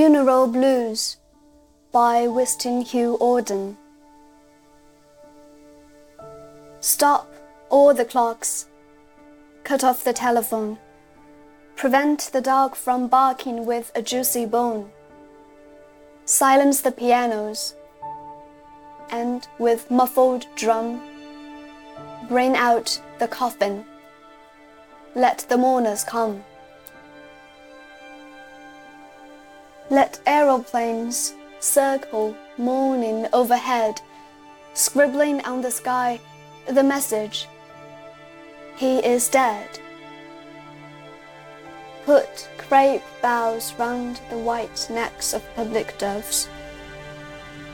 Funeral Blues by Wystan Hugh Auden. Stop all the clocks. Cut off the telephone. Prevent the dog from barking with a juicy bone. Silence the pianos. And with muffled drum, bring out the coffin. Let the mourners come. Let aeroplanes circle mourning overhead, scribbling on the sky the message He is dead. Put crape boughs round the white necks of public doves.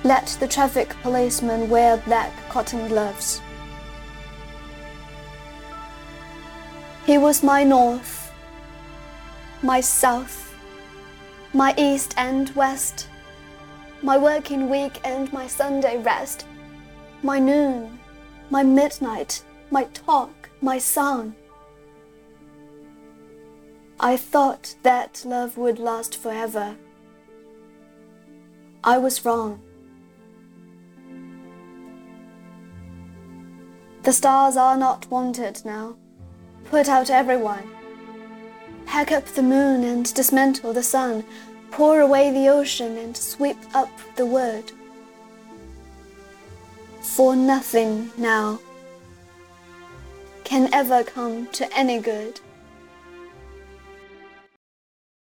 Let the traffic policemen wear black cotton gloves. He was my north, my south my east and west, my working week and my Sunday rest, my noon, my midnight, my talk, my song. I thought that love would last forever. I was wrong. The stars are not wanted now. Put out everyone. Pack up the moon and dismantle the sun, pour away the ocean and sweep up the wood. For nothing now can ever come to any good.